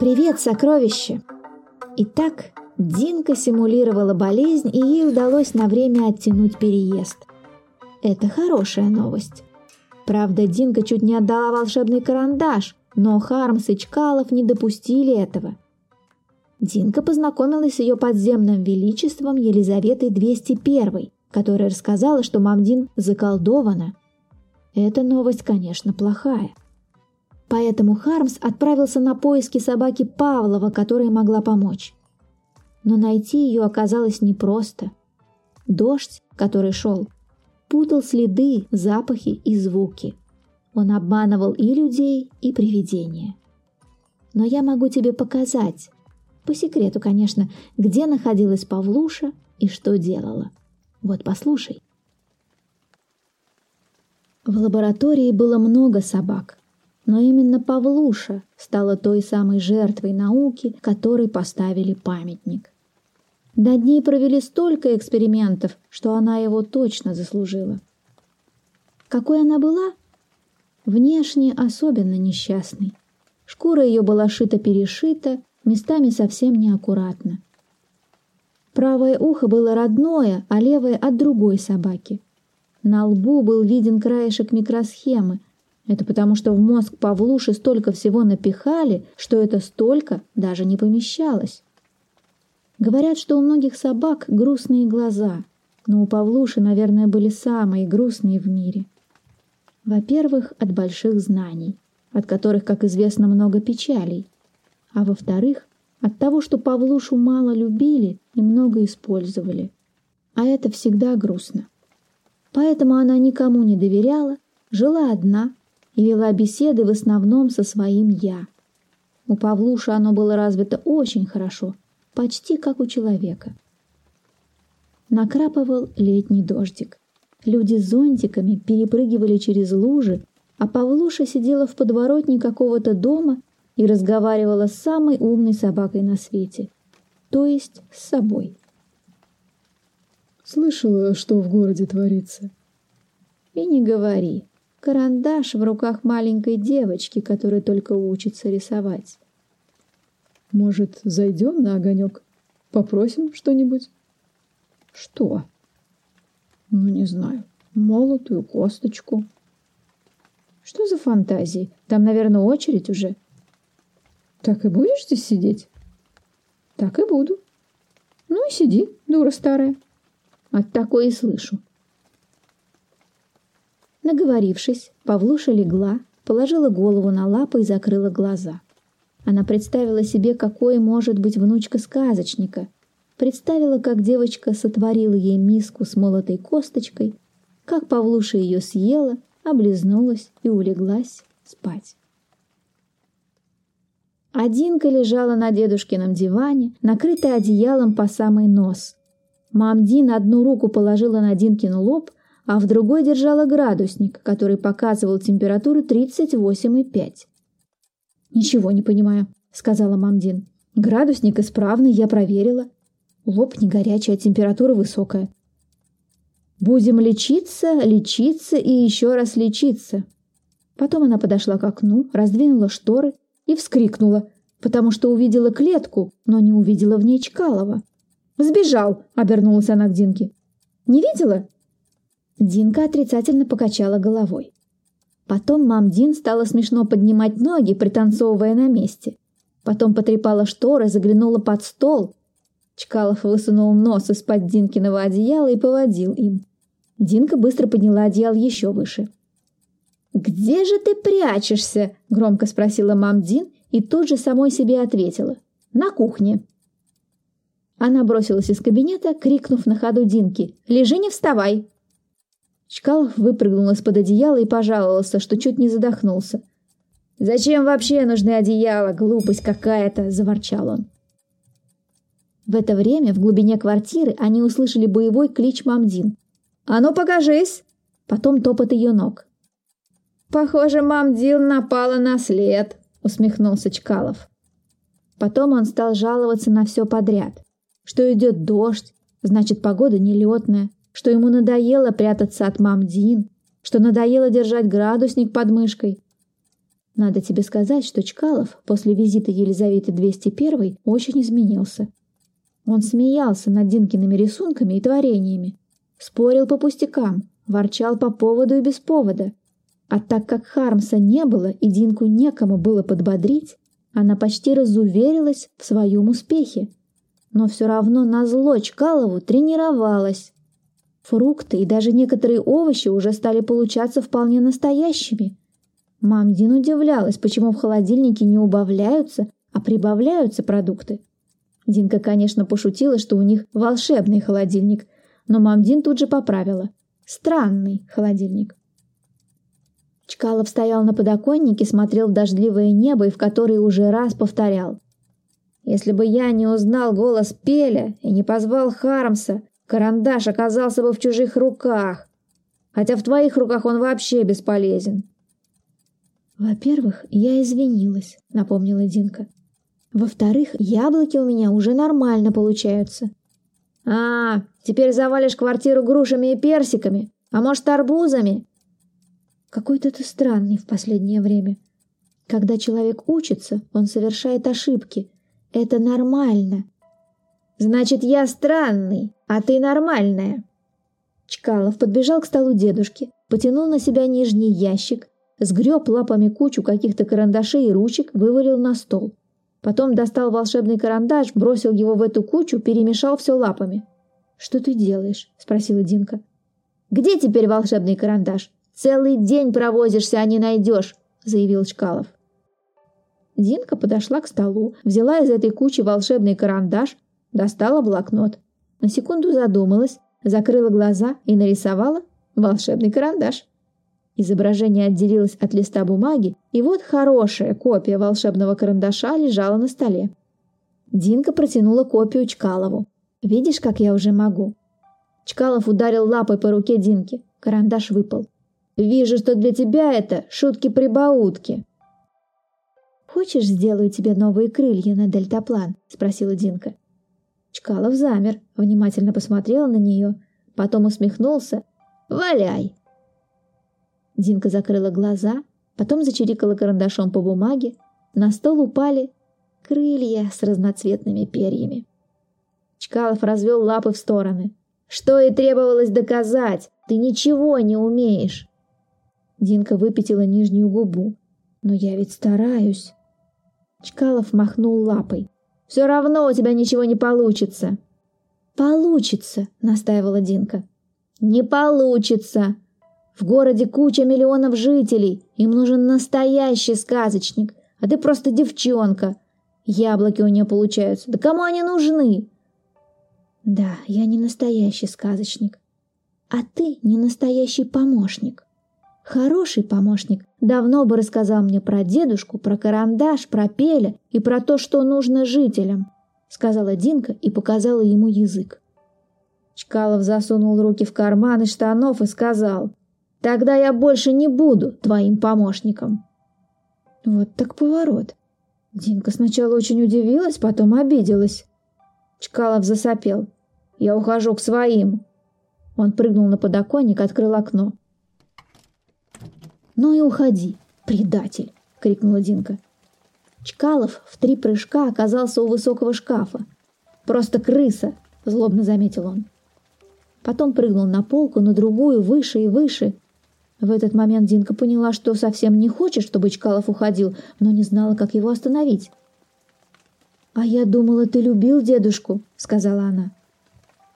Привет, сокровище! Итак, Динка симулировала болезнь, и ей удалось на время оттянуть переезд. Это хорошая новость. Правда, Динка чуть не отдала волшебный карандаш, но Хармс и Чкалов не допустили этого. Динка познакомилась с ее подземным величеством Елизаветой 201, которая рассказала, что Мамдин заколдована. Эта новость, конечно, плохая. Поэтому Хармс отправился на поиски собаки Павлова, которая могла помочь. Но найти ее оказалось непросто. Дождь, который шел, путал следы, запахи и звуки. Он обманывал и людей, и привидения. Но я могу тебе показать, по секрету, конечно, где находилась Павлуша и что делала. Вот послушай. В лаборатории было много собак, но именно Павлуша стала той самой жертвой науки, которой поставили памятник. Над ней провели столько экспериментов, что она его точно заслужила. Какой она была? Внешне особенно несчастной. Шкура ее была шита-перешита, местами совсем неаккуратно. Правое ухо было родное, а левое от другой собаки. На лбу был виден краешек микросхемы. Это потому, что в мозг Павлуши столько всего напихали, что это столько даже не помещалось. Говорят, что у многих собак грустные глаза, но у Павлуши, наверное, были самые грустные в мире. Во-первых, от больших знаний, от которых, как известно, много печалей. А во-вторых, от того, что Павлушу мало любили и много использовали. А это всегда грустно. Поэтому она никому не доверяла, жила одна и вела беседы в основном со своим «я». У Павлуши оно было развито очень хорошо, почти как у человека. Накрапывал летний дождик. Люди с зонтиками перепрыгивали через лужи, а Павлуша сидела в подворотне какого-то дома и разговаривала с самой умной собакой на свете, то есть с собой. Слышала, что в городе творится. И не говори. Карандаш в руках маленькой девочки, которая только учится рисовать. Может, зайдем на огонек? Попросим что-нибудь? Что? Ну, не знаю. Молотую косточку. Что за фантазии? Там, наверное, очередь уже. Так и будешь здесь сидеть? Так и буду. Ну и сиди, дура старая. От такой и слышу. Наговорившись, Павлуша легла, положила голову на лапы и закрыла глаза. Она представила себе, какой может быть внучка сказочника. Представила, как девочка сотворила ей миску с молотой косточкой, как Павлуша ее съела, облизнулась и улеглась спать. Одинка лежала на дедушкином диване, накрытая одеялом по самый нос. Мамдин одну руку положила на Динкин лоб, а в другой держала градусник, который показывал температуру 38,5. «Ничего не понимаю», — сказала Мамдин. «Градусник исправный, я проверила. Лоб не горячий, а температура высокая». «Будем лечиться, лечиться и еще раз лечиться». Потом она подошла к окну, раздвинула шторы и вскрикнула, потому что увидела клетку, но не увидела в ней Чкалова. «Сбежал!» — обернулась она к Динке. «Не видела?» Динка отрицательно покачала головой. Потом мам Дин стала смешно поднимать ноги, пританцовывая на месте. Потом потрепала шторы, заглянула под стол. Чкалов высунул нос из-под Динкиного одеяла и поводил им. Динка быстро подняла одеяло еще выше. «Где же ты прячешься?» – громко спросила мам Дин и тут же самой себе ответила. «На кухне». Она бросилась из кабинета, крикнув на ходу Динки «Лежи, не вставай!» Чкалов выпрыгнул из-под одеяла и пожаловался, что чуть не задохнулся. «Зачем вообще нужны одеяла? Глупость какая-то!» – заворчал он. В это время в глубине квартиры они услышали боевой клич Мамдин. «А ну покажись!» Потом топот ее ног. «Похоже, Мамдин напала на след», – усмехнулся Чкалов. Потом он стал жаловаться на все подряд. Что идет дождь, значит, погода нелетная, что ему надоело прятаться от мам Дин, что надоело держать градусник под мышкой. Надо тебе сказать, что Чкалов после визита Елизаветы 201 очень изменился. Он смеялся над Динкиными рисунками и творениями, спорил по пустякам, ворчал по поводу и без повода. А так как Хармса не было и Динку некому было подбодрить, она почти разуверилась в своем успехе. Но все равно на зло Чкалову тренировалась. Фрукты и даже некоторые овощи уже стали получаться вполне настоящими. Мамдин удивлялась, почему в холодильнике не убавляются, а прибавляются продукты. Динка, конечно, пошутила, что у них волшебный холодильник, но Мамдин тут же поправила. Странный холодильник. Чкалов стоял на подоконнике, смотрел в дождливое небо и в которое уже раз повторял. «Если бы я не узнал голос Пеля и не позвал Хармса, карандаш оказался бы в чужих руках, хотя в твоих руках он вообще бесполезен». «Во-первых, я извинилась», — напомнила Динка. «Во-вторых, яблоки у меня уже нормально получаются». «А, теперь завалишь квартиру грушами и персиками, а может, арбузами?» Какой-то ты странный в последнее время. Когда человек учится, он совершает ошибки. Это нормально. Значит, я странный, а ты нормальная. Чкалов подбежал к столу дедушки, потянул на себя нижний ящик, сгреб лапами кучу каких-то карандашей и ручек, вывалил на стол. Потом достал волшебный карандаш, бросил его в эту кучу, перемешал все лапами. «Что ты делаешь?» – спросила Динка. «Где теперь волшебный карандаш?» Целый день провозишься, а не найдешь», — заявил Чкалов. Динка подошла к столу, взяла из этой кучи волшебный карандаш, достала блокнот. На секунду задумалась, закрыла глаза и нарисовала волшебный карандаш. Изображение отделилось от листа бумаги, и вот хорошая копия волшебного карандаша лежала на столе. Динка протянула копию Чкалову. «Видишь, как я уже могу?» Чкалов ударил лапой по руке Динки. Карандаш выпал. Вижу, что для тебя это шутки-прибаутки. «Хочешь, сделаю тебе новые крылья на дельтаплан?» – спросила Динка. Чкалов замер, внимательно посмотрел на нее, потом усмехнулся. «Валяй!» Динка закрыла глаза, потом зачирикала карандашом по бумаге. На стол упали крылья с разноцветными перьями. Чкалов развел лапы в стороны. «Что и требовалось доказать! Ты ничего не умеешь!» Динка выпятила нижнюю губу. «Но я ведь стараюсь». Чкалов махнул лапой. «Все равно у тебя ничего не получится». «Получится», — настаивала Динка. «Не получится. В городе куча миллионов жителей. Им нужен настоящий сказочник. А ты просто девчонка. Яблоки у нее получаются. Да кому они нужны?» «Да, я не настоящий сказочник. А ты не настоящий помощник». Хороший помощник давно бы рассказал мне про дедушку, про карандаш, про пеля и про то, что нужно жителям, сказала Динка и показала ему язык. Чкалов засунул руки в карманы штанов и сказал, «Тогда я больше не буду твоим помощником». Вот так поворот. Динка сначала очень удивилась, потом обиделась. Чкалов засопел. «Я ухожу к своим». Он прыгнул на подоконник, открыл окно. «Ну и уходи, предатель!» — крикнула Динка. Чкалов в три прыжка оказался у высокого шкафа. «Просто крыса!» — злобно заметил он. Потом прыгнул на полку, на другую, выше и выше. В этот момент Динка поняла, что совсем не хочет, чтобы Чкалов уходил, но не знала, как его остановить. «А я думала, ты любил дедушку», — сказала она.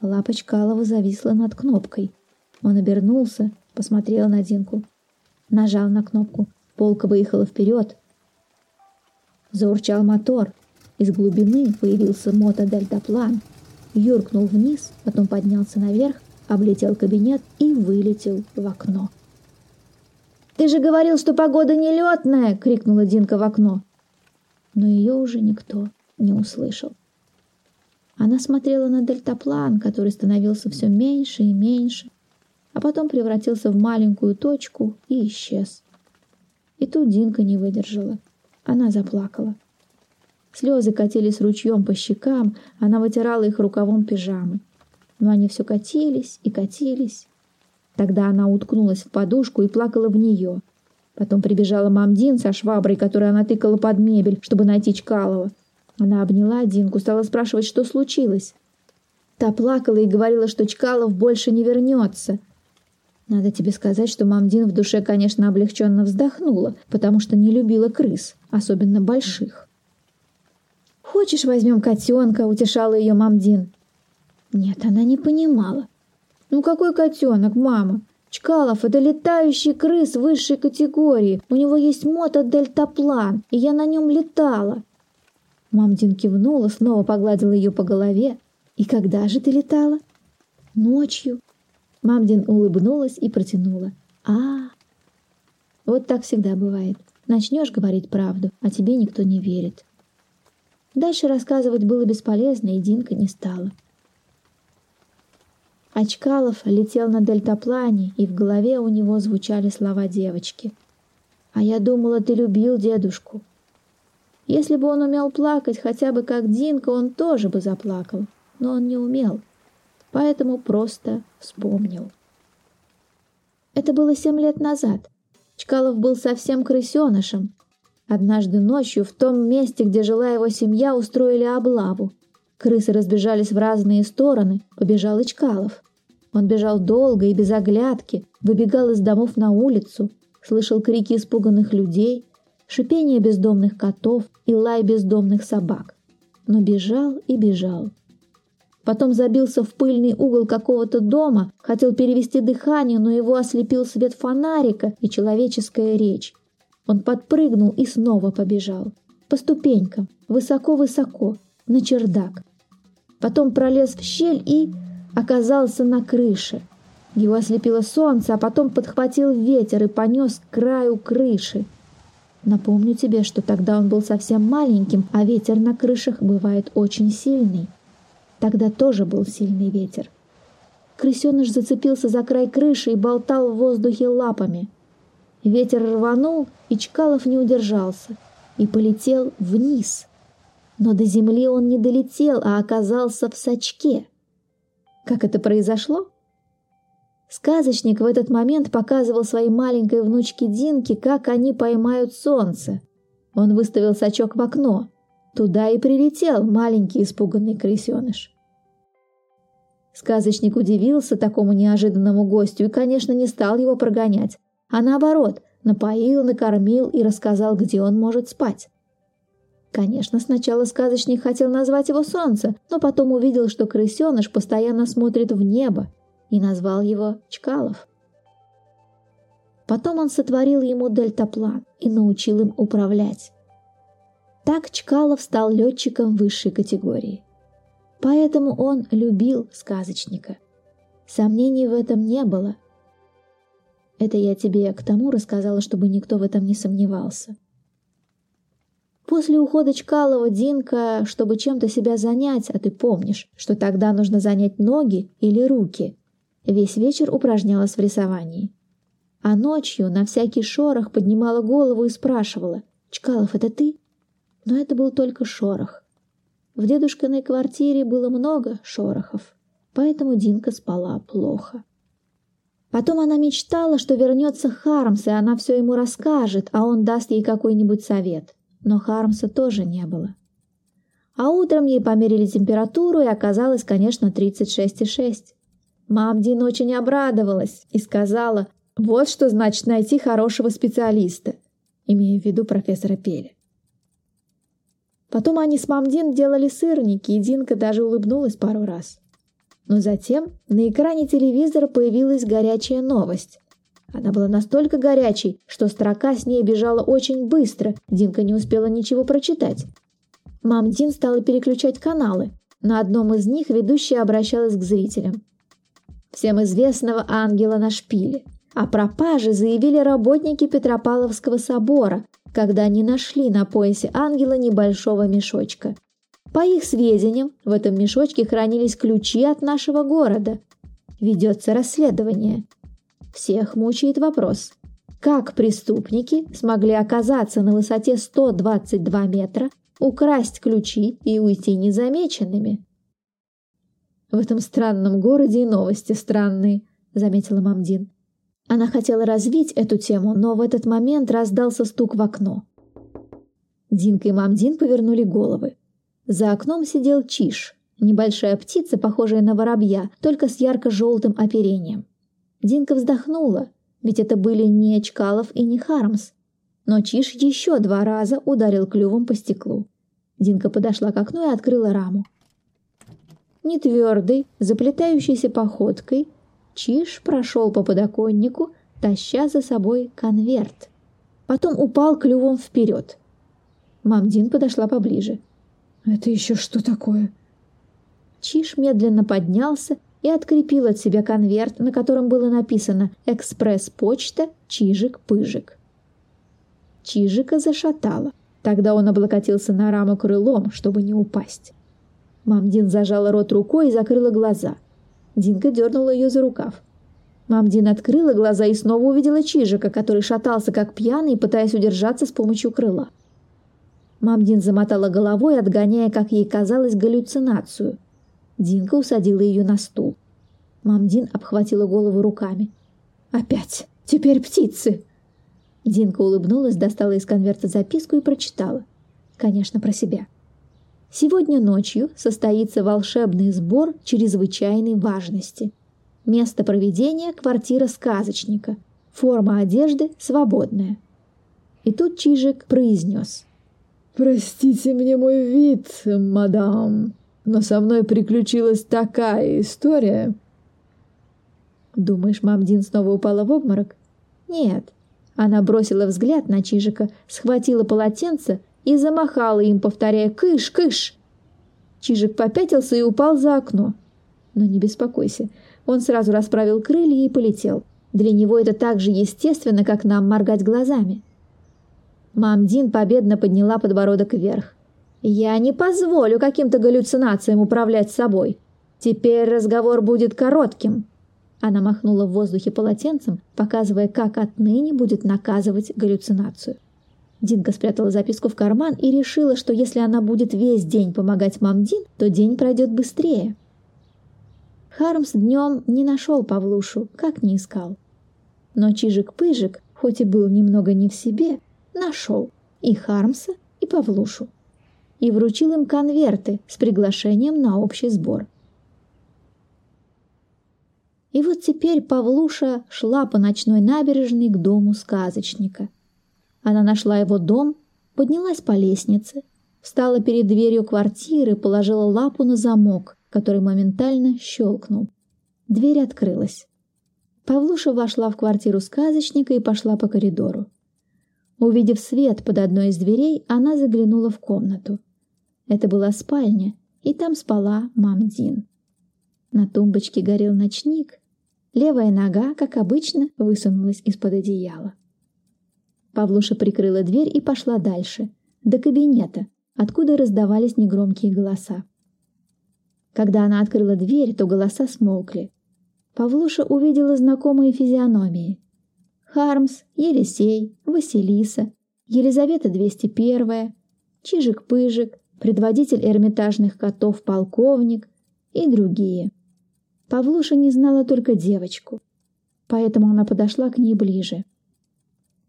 Лапа Чкалова зависла над кнопкой. Он обернулся, посмотрел на Динку. Нажал на кнопку. Полка выехала вперед. Заурчал мотор. Из глубины появился мотодельтаплан. Юркнул вниз, потом поднялся наверх, облетел кабинет и вылетел в окно. «Ты же говорил, что погода нелетная!» — крикнула Динка в окно. Но ее уже никто не услышал. Она смотрела на дельтаплан, который становился все меньше и меньше, а потом превратился в маленькую точку и исчез. И тут Динка не выдержала. Она заплакала. Слезы катились ручьем по щекам, она вытирала их рукавом пижамы. Но они все катились и катились. Тогда она уткнулась в подушку и плакала в нее. Потом прибежала Мамдин со шваброй, которую она тыкала под мебель, чтобы найти Чкалова. Она обняла Динку, стала спрашивать, что случилось. Та плакала и говорила, что Чкалов больше не вернется. Надо тебе сказать, что Мамдин в душе, конечно, облегченно вздохнула, потому что не любила крыс, особенно больших. «Хочешь, возьмем котенка?» — утешала ее Мамдин. Нет, она не понимала. «Ну какой котенок, мама? Чкалов — это летающий крыс высшей категории. У него есть мото-дельтаплан, и я на нем летала». Мамдин кивнула, снова погладила ее по голове. «И когда же ты летала?» «Ночью». Мамдин улыбнулась и протянула. а Вот так всегда бывает. Начнешь говорить правду, а тебе никто не верит. Дальше рассказывать было бесполезно, и Динка не стала. Очкалов летел на дельтаплане, и в голове у него звучали слова девочки. «А я думала, ты любил дедушку». Если бы он умел плакать хотя бы как Динка, он тоже бы заплакал, но он не умел, поэтому просто вспомнил. Это было семь лет назад. Чкалов был совсем крысенышем. Однажды ночью в том месте, где жила его семья, устроили облаву. Крысы разбежались в разные стороны, побежал и Чкалов. Он бежал долго и без оглядки, выбегал из домов на улицу, слышал крики испуганных людей, шипение бездомных котов и лай бездомных собак. Но бежал и бежал. Потом забился в пыльный угол какого-то дома, хотел перевести дыхание, но его ослепил свет фонарика и человеческая речь. Он подпрыгнул и снова побежал. По ступенькам, высоко-высоко, на чердак. Потом пролез в щель и оказался на крыше. Его ослепило солнце, а потом подхватил ветер и понес к краю крыши. Напомню тебе, что тогда он был совсем маленьким, а ветер на крышах бывает очень сильный. Тогда тоже был сильный ветер. Крысеныш зацепился за край крыши и болтал в воздухе лапами. Ветер рванул, и Чкалов не удержался и полетел вниз. Но до земли он не долетел, а оказался в сачке. Как это произошло? Сказочник в этот момент показывал своей маленькой внучке Динке, как они поймают солнце. Он выставил сачок в окно. Туда и прилетел маленький испуганный крысеныш. Сказочник удивился такому неожиданному гостю и, конечно, не стал его прогонять, а наоборот, напоил, накормил и рассказал, где он может спать. Конечно, сначала сказочник хотел назвать его Солнце, но потом увидел, что крысеныш постоянно смотрит в небо, и назвал его Чкалов. Потом он сотворил ему дельтаплан и научил им управлять. Так Чкалов стал летчиком высшей категории. Поэтому он любил сказочника. Сомнений в этом не было. Это я тебе к тому рассказала, чтобы никто в этом не сомневался. После ухода Чкалова Динка, чтобы чем-то себя занять, а ты помнишь, что тогда нужно занять ноги или руки, весь вечер упражнялась в рисовании. А ночью на всякий шорох поднимала голову и спрашивала, «Чкалов, это ты?» Но это был только шорох. В дедушкиной квартире было много шорохов, поэтому Динка спала плохо. Потом она мечтала, что вернется Хармс, и она все ему расскажет, а он даст ей какой-нибудь совет но Хармса тоже не было. А утром ей померили температуру, и оказалось, конечно, 36,6. Мамдин очень обрадовалась и сказала, вот что значит найти хорошего специалиста, имея в виду профессора Пеля. Потом они с Мамдин делали сырники, и Динка даже улыбнулась пару раз. Но затем на экране телевизора появилась горячая новость. Она была настолько горячей, что строка с ней бежала очень быстро, Динка не успела ничего прочитать. Мам Дин стала переключать каналы. На одном из них ведущая обращалась к зрителям. Всем известного ангела на шпиле. О пропаже заявили работники Петропавловского собора, когда они нашли на поясе ангела небольшого мешочка. По их сведениям, в этом мешочке хранились ключи от нашего города. Ведется расследование. Всех мучает вопрос, как преступники смогли оказаться на высоте 122 метра, украсть ключи и уйти незамеченными? В этом странном городе и новости странные, заметила Мамдин. Она хотела развить эту тему, но в этот момент раздался стук в окно. Динка и Мамдин повернули головы. За окном сидел Чиш, небольшая птица, похожая на воробья, только с ярко-желтым оперением. Динка вздохнула, ведь это были не Чкалов и не Хармс. Но Чиш еще два раза ударил клювом по стеклу. Динка подошла к окну и открыла раму. Нетвердой, заплетающейся походкой, Чиш прошел по подоконнику, таща за собой конверт. Потом упал клювом вперед. Мамдин подошла поближе. «Это еще что такое?» Чиш медленно поднялся и открепил от себя конверт, на котором было написано «Экспресс-почта Чижик-Пыжик». Чижика зашатало. Тогда он облокотился на раму крылом, чтобы не упасть. Мамдин зажала рот рукой и закрыла глаза. Динка дернула ее за рукав. Мамдин открыла глаза и снова увидела Чижика, который шатался как пьяный, пытаясь удержаться с помощью крыла. Мамдин замотала головой, отгоняя, как ей казалось, галлюцинацию. Динка усадила ее на стул. Мамдин обхватила голову руками. «Опять! Теперь птицы!» Динка улыбнулась, достала из конверта записку и прочитала. Конечно, про себя. Сегодня ночью состоится волшебный сбор чрезвычайной важности. Место проведения – квартира сказочника. Форма одежды свободная. И тут Чижик произнес. «Простите мне мой вид, мадам, но со мной приключилась такая история». Думаешь, Мамдин снова упала в обморок? Нет. Она бросила взгляд на Чижика, схватила полотенце и замахала им, повторяя «Кыш, кыш!». Чижик попятился и упал за окно. Но не беспокойся, он сразу расправил крылья и полетел. Для него это так же естественно, как нам моргать глазами. Мамдин победно подняла подбородок вверх. «Я не позволю каким-то галлюцинациям управлять собой. Теперь разговор будет коротким». Она махнула в воздухе полотенцем, показывая, как отныне будет наказывать галлюцинацию. Динка спрятала записку в карман и решила, что если она будет весь день помогать Мамдин, то день пройдет быстрее. Хармс днем не нашел Павлушу, как не искал. Но Чижик-Пыжик, хоть и был немного не в себе, нашел и Хармса, и Павлушу. И вручил им конверты с приглашением на общий сбор. И вот теперь Павлуша шла по ночной набережной к дому сказочника – она нашла его дом, поднялась по лестнице, встала перед дверью квартиры, положила лапу на замок, который моментально щелкнул. Дверь открылась. Павлуша вошла в квартиру сказочника и пошла по коридору. Увидев свет под одной из дверей, она заглянула в комнату. Это была спальня, и там спала Мамдин. На тумбочке горел ночник. Левая нога, как обычно, высунулась из-под одеяла. Павлуша прикрыла дверь и пошла дальше, до кабинета, откуда раздавались негромкие голоса. Когда она открыла дверь, то голоса смолкли. Павлуша увидела знакомые физиономии. Хармс, Елисей, Василиса, Елизавета 201, Чижик-Пыжик, предводитель эрмитажных котов полковник и другие. Павлуша не знала только девочку, поэтому она подошла к ней ближе.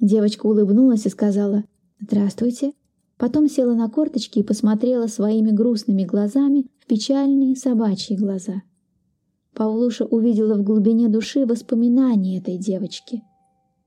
Девочка улыбнулась и сказала «Здравствуйте». Потом села на корточки и посмотрела своими грустными глазами в печальные собачьи глаза. Павлуша увидела в глубине души воспоминания этой девочки.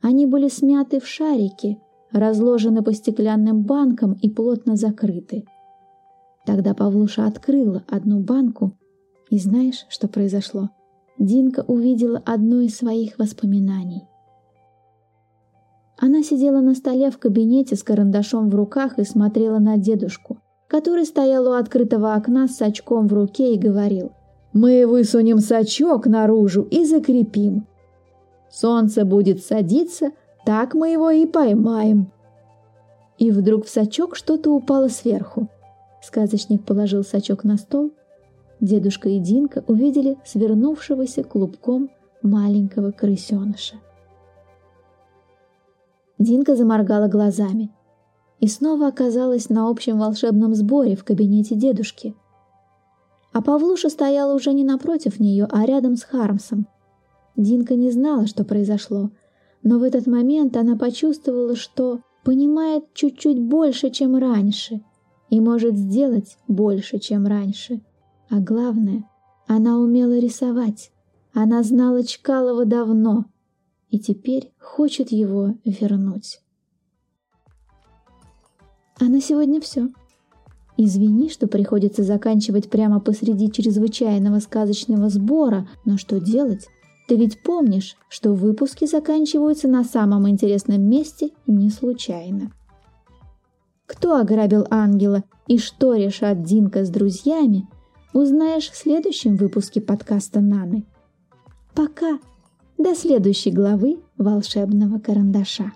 Они были смяты в шарики, разложены по стеклянным банкам и плотно закрыты. Тогда Павлуша открыла одну банку, и знаешь, что произошло? Динка увидела одно из своих воспоминаний. Она сидела на столе в кабинете с карандашом в руках и смотрела на дедушку, который стоял у открытого окна с сачком в руке и говорил «Мы высунем сачок наружу и закрепим. Солнце будет садиться, так мы его и поймаем». И вдруг в сачок что-то упало сверху. Сказочник положил сачок на стол. Дедушка и Динка увидели свернувшегося клубком маленького крысеныша. Динка заморгала глазами и снова оказалась на общем волшебном сборе в кабинете дедушки. А Павлуша стояла уже не напротив нее, а рядом с Хармсом. Динка не знала, что произошло, но в этот момент она почувствовала, что понимает чуть-чуть больше, чем раньше, и может сделать больше, чем раньше. А главное, она умела рисовать. Она знала Чкалова давно и теперь хочет его вернуть. А на сегодня все. Извини, что приходится заканчивать прямо посреди чрезвычайного сказочного сбора, но что делать? Ты ведь помнишь, что выпуски заканчиваются на самом интересном месте не случайно. Кто ограбил ангела и что решат Динка с друзьями, узнаешь в следующем выпуске подкаста Наны. Пока! До следующей главы волшебного карандаша.